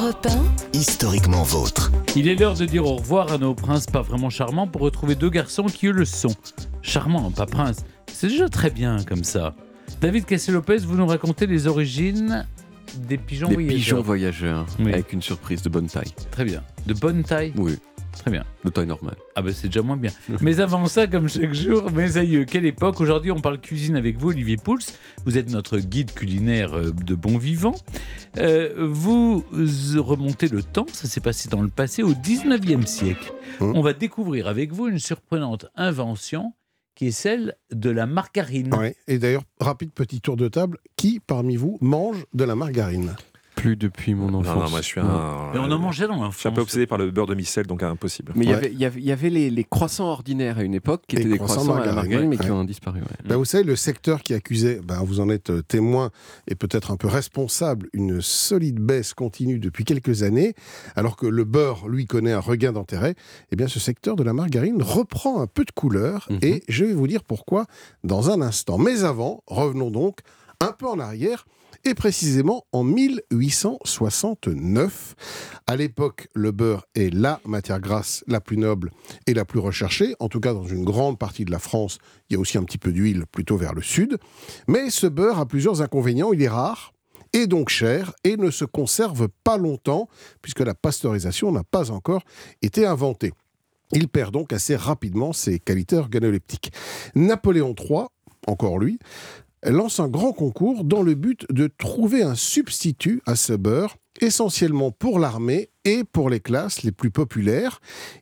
Europe 1, historiquement vôtre. Il est l'heure de dire au revoir à nos princes pas vraiment charmants pour retrouver deux garçons qui eux le sont. Charmants, pas princes. C'est déjà très bien comme ça. David Cassé-Lopez, vous nous racontez les origines des pigeons Des voyageurs. pigeons voyageurs, Oui. avec une surprise de bonne taille. Très bien. De bonne taille? Oui, Très bien. de taille normale. Ah ben c'est déjà moins bien. Mais avant ça, comme chaque jour, mes aïeux, quelle époque Aujourd'hui, on parle cuisine avec vous, Olivier Pouls. Vous êtes notre guide culinaire euh, de bon vivant. Euh, vous remontez le temps, ça s'est passé dans le passé, au 19e siècle. Hum. On va découvrir avec vous une surprenante invention qui est celle de la margarine. Ouais. Et d'ailleurs, rapide petit tour de table. Qui parmi vous mange de la margarine? Plus depuis mon enfance. Non, non, moi je suis un. Mais on en mangeait dans Je l'enfance. suis un peu obsédé par le beurre de micelle, donc impossible. Mais il y Ouais. avait- il y avait, il y avait les, les croissants ordinaires à une époque, qui Les étaient des croissants croissants à la margarine, mais ouais. qui ont disparu. ouais. Ben, Vous savez, le secteur qui accusait, ben, vous en êtes euh, témoin et peut-être un peu responsable, une solide baisse continue depuis quelques années, alors que le beurre, lui, connaît un regain d'intérêt, eh bien ce secteur de la margarine reprend un peu de couleur Mhm. et je vais vous dire pourquoi dans un instant. Mais avant, revenons donc un peu en arrière et précisément en 1869. À l'époque, le beurre est la matière grasse la plus noble et la plus recherchée, en tout cas dans une grande partie de la France. Il y a aussi un petit peu d'huile plutôt vers le sud. Mais ce beurre a plusieurs inconvénients. Il est rare et donc cher et ne se conserve pas longtemps puisque la pasteurisation n'a pas encore été inventée. Il perd donc assez rapidement ses qualités organoleptiques. Napoléon III, encore lui, lance un grand concours dans le but de trouver un substitut à ce beurre, essentiellement pour l'armée et pour les classes les plus populaires.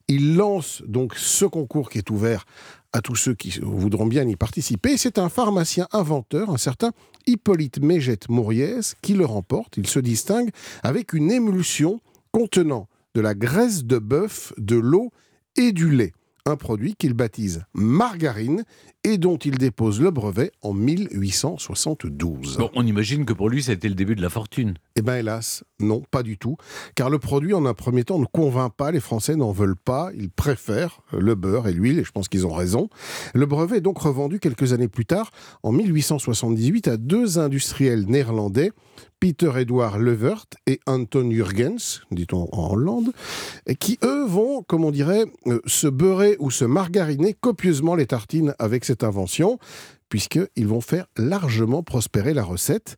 Il lance donc ce concours qui est ouvert à tous ceux qui voudront bien y participer. C'est un pharmacien inventeur, un certain Hippolyte Mégette Mauriès, qui le remporte. Il se distingue avec une émulsion contenant de la graisse de bœuf, de l'eau et du lait. Un produit qu'il baptise margarine et dont il dépose le brevet en 1872. Bon, on imagine que pour lui, ça a été le début de la fortune. Eh bien hélas, non, pas du tout. Car le produit, en un premier temps, ne convainc pas. Les Français n'en veulent pas. Ils préfèrent le beurre et l'huile, et je pense qu'ils ont raison. Le brevet est donc revendu quelques années plus tard, en 1878, à deux industriels néerlandais, Peter Edouard Levert et Anton Jurgens, dit-on en Hollande, qui, eux, vont, comme on dirait, euh, se beurrer ou se margariner copieusement les tartines avec cette invention, puisqu'ils vont faire largement prospérer la recette.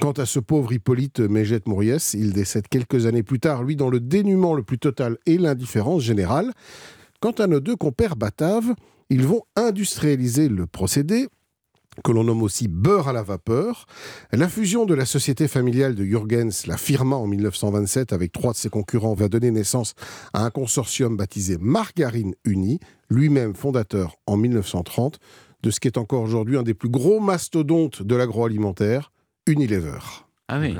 Quant à ce pauvre Hippolyte Mégette Mauriès, il décède quelques années plus tard, lui, dans le dénuement le plus total et l'indifférence générale. Quant à nos deux compères bataves, ils vont industrialiser le procédé, que l'on nomme aussi beurre à la vapeur. La fusion de la société familiale de Jurgens, la Firma, en 1927, avec trois de ses concurrents, va donner naissance à un consortium baptisé Margarine Unie, lui-même fondateur en 1930 de ce qui est encore aujourd'hui un des plus gros mastodontes de l'agroalimentaire, Unilever. Ah oui.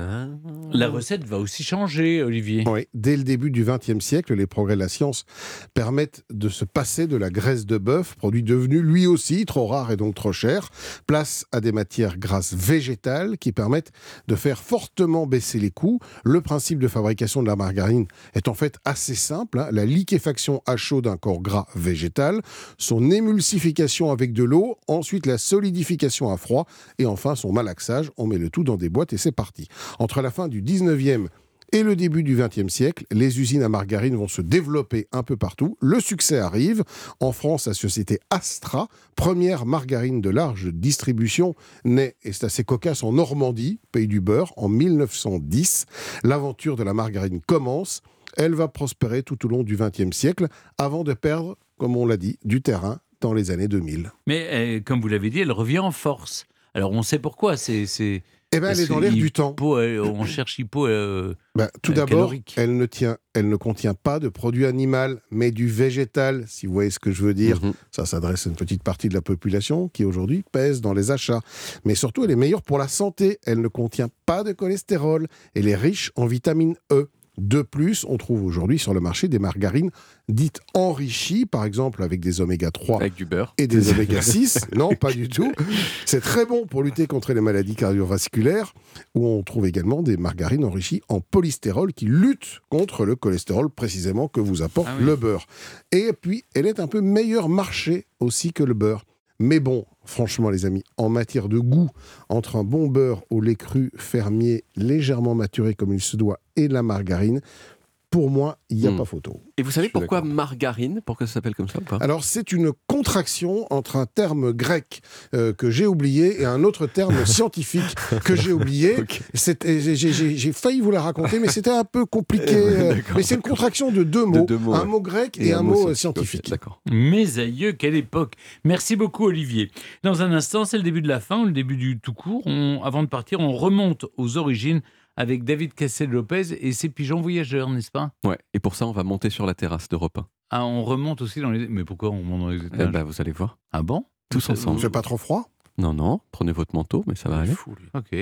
La recette va aussi changer, Olivier. Oui, dès le début du XXe siècle, les progrès de la science permettent de se passer de la graisse de bœuf, produit devenu lui aussi trop rare et donc trop cher, place à des matières grasses végétales qui permettent de faire fortement baisser les coûts. Le principe de fabrication de la margarine est en fait assez simple. hein. La liquéfaction à chaud d'un corps gras végétal, son émulsification avec de l'eau, ensuite la solidification à froid et enfin son malaxage. On met le tout dans des boîtes et c'est parti. Entre la fin du 19e et le début du XXe siècle, les usines à margarine vont se développer un peu partout. Le succès arrive. En France, la société Astra, première margarine de large distribution, naît, et c'est assez cocasse, en Normandie, pays du beurre, en 1910. L'aventure de la margarine commence. Elle va prospérer tout au long du XXe siècle, avant de perdre, comme on l'a dit, du terrain dans les années 2000. Mais euh, comme vous l'avez dit, elle revient en force. Alors on sait pourquoi. C'est, Eh bien, elle est dans l'air du temps. On cherche hypo. euh, Ben, tout Euh, d'abord, calorique. elle ne, tient, elle ne contient pas de produit animal, mais du végétal, si vous voyez ce que je veux dire. Mhm. Ça s'adresse à une petite partie de la population qui aujourd'hui pèse dans les achats. Mais surtout, elle est meilleure pour la santé. Elle ne contient pas de cholestérol. Elle est riche en vitamine E. De plus, on trouve aujourd'hui sur le marché des margarines dites enrichies, par exemple avec des oméga 3 Avec du beurre. et des oméga 6. Non, pas du tout. C'est très bon pour lutter contre les maladies cardiovasculaires, où on trouve également des margarines enrichies en polystérol qui luttent contre le cholestérol précisément que vous apporte Ah oui. le beurre. Et puis, elle est un peu meilleur marché aussi que le beurre. Mais bon, franchement les amis, en matière de goût, entre un bon beurre au lait cru fermier légèrement maturé comme il se doit et la margarine, pour moi, il n'y a Hmm. pas photo. Et vous savez pourquoi margarine Pourquoi ça s'appelle comme ça ou pas? Alors, c'est une contraction entre un terme grec euh, que j'ai oublié et un autre terme scientifique que j'ai oublié. J'ai- failli vous la raconter, mais c'était un peu compliqué. Euh, mais c'est une contraction de deux mots, deux mots, un ouais. mot grec et, un, mot euh, scientifique. D'accord. Mes aïeux, quelle époque Merci beaucoup Olivier. Dans un instant, c'est le début de la fin, ou le début du tout court. On- avant de partir, on remonte aux origines avec David Cassel-Lopez et ses pigeons voyageurs, n'est-ce pas? Ouais. Et pour ça, on va monter sur la terrasse d'Europe 1. Ah, on remonte aussi dans les... Mais pourquoi on monte dans les Eh étages? ben, vous allez voir. Ah bon? Tous ensemble. Il fait pas trop froid? Non, non, prenez votre manteau, mais ça va aller. Fou, lui. Ok.